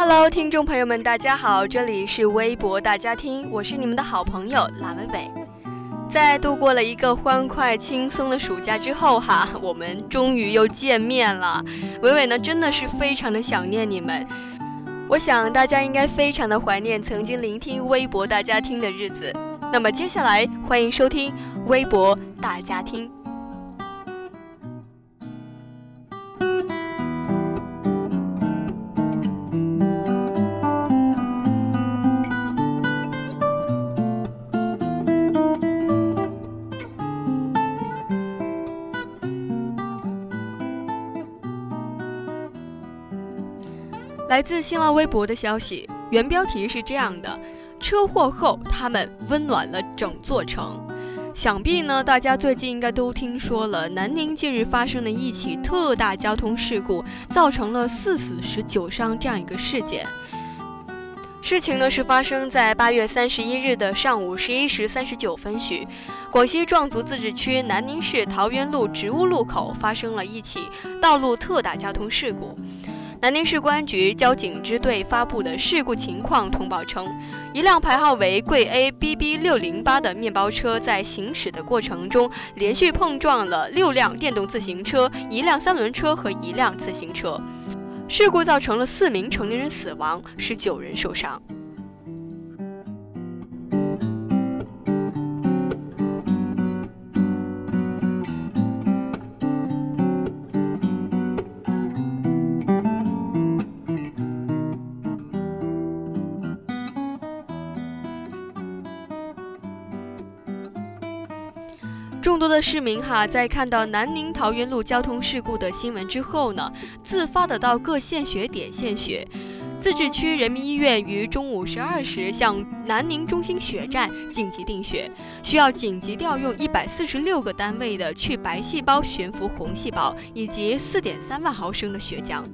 Hello，听众朋友们，大家好，这里是微博大家听，我是你们的好朋友蓝伟伟。在度过了一个欢快轻松的暑假之后，哈，我们终于又见面了。伟伟呢，真的是非常的想念你们。我想大家应该非常的怀念曾经聆听微博大家听的日子。那么接下来，欢迎收听微博大家听。来自新浪微博的消息，原标题是这样的：车祸后，他们温暖了整座城。想必呢，大家最近应该都听说了，南宁近日发生的一起特大交通事故，造成了四死十九伤这样一个事件。事情呢是发生在八月三十一日的上午十一时三十九分许，广西壮族自治区南宁市桃源路植物路口发生了一起道路特大交通事故。南宁市公安局交警支队发布的事故情况通报称，一辆牌号为贵 A B B 六零八的面包车在行驶的过程中，连续碰撞了六辆电动自行车、一辆三轮车和一辆自行车，事故造成了四名成年人死亡，十九人受伤。众多的市民哈，在看到南宁桃源路交通事故的新闻之后呢，自发的到各献血点献血。自治区人民医院于中午十二时向南宁中心血站紧急订血，需要紧急调用一百四十六个单位的去白细胞悬浮红细胞以及四点三万毫升的血浆。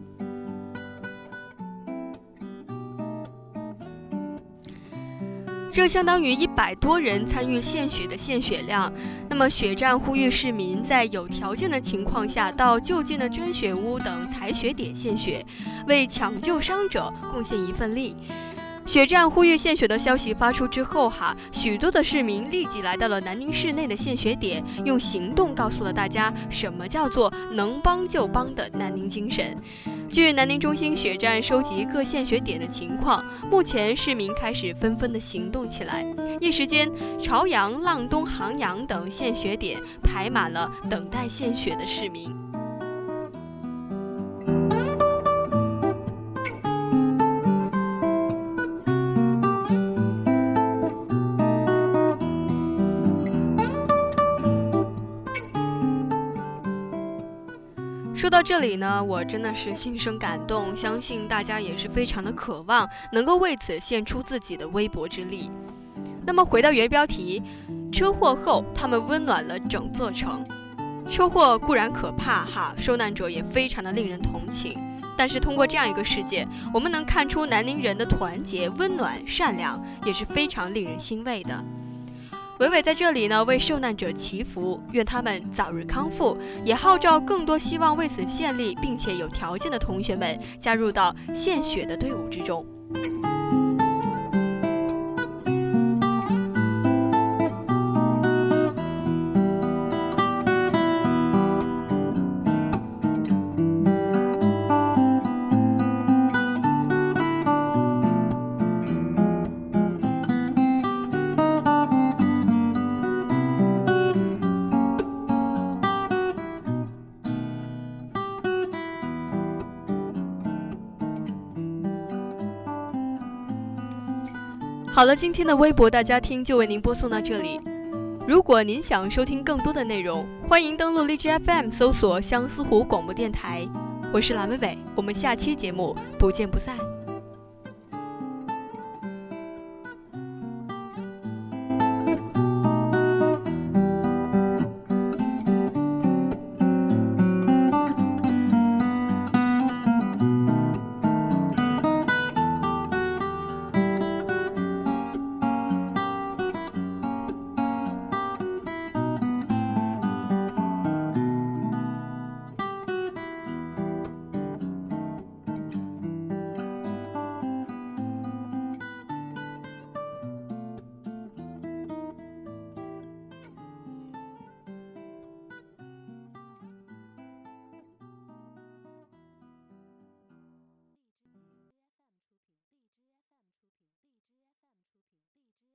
这相当于一百多人参与献血的献血量。那么，血站呼吁市民在有条件的情况下，到就近的捐血屋等采血点献血，为抢救伤者贡献一份力。血站呼吁献血的消息发出之后，哈，许多的市民立即来到了南宁市内的献血点，用行动告诉了大家什么叫做能帮就帮的南宁精神。据南宁中心血站收集各献血点的情况，目前市民开始纷纷的行动起来。一时间，朝阳、阆东、杭阳等献血点排满了等待献血的市民。说到这里呢，我真的是心生感动，相信大家也是非常的渴望能够为此献出自己的微薄之力。那么回到原标题，车祸后他们温暖了整座城。车祸固然可怕哈，受难者也非常的令人同情。但是通过这样一个事件，我们能看出南宁人的团结、温暖、善良，也是非常令人欣慰的。伟伟在这里呢，为受难者祈福，愿他们早日康复，也号召更多希望为此献力并且有条件的同学们加入到献血的队伍之中。好了，今天的微博大家听就为您播送到这里。如果您想收听更多的内容，欢迎登录荔枝 FM 搜索相思湖广播电台。我是蓝伟伟，我们下期节目不见不散。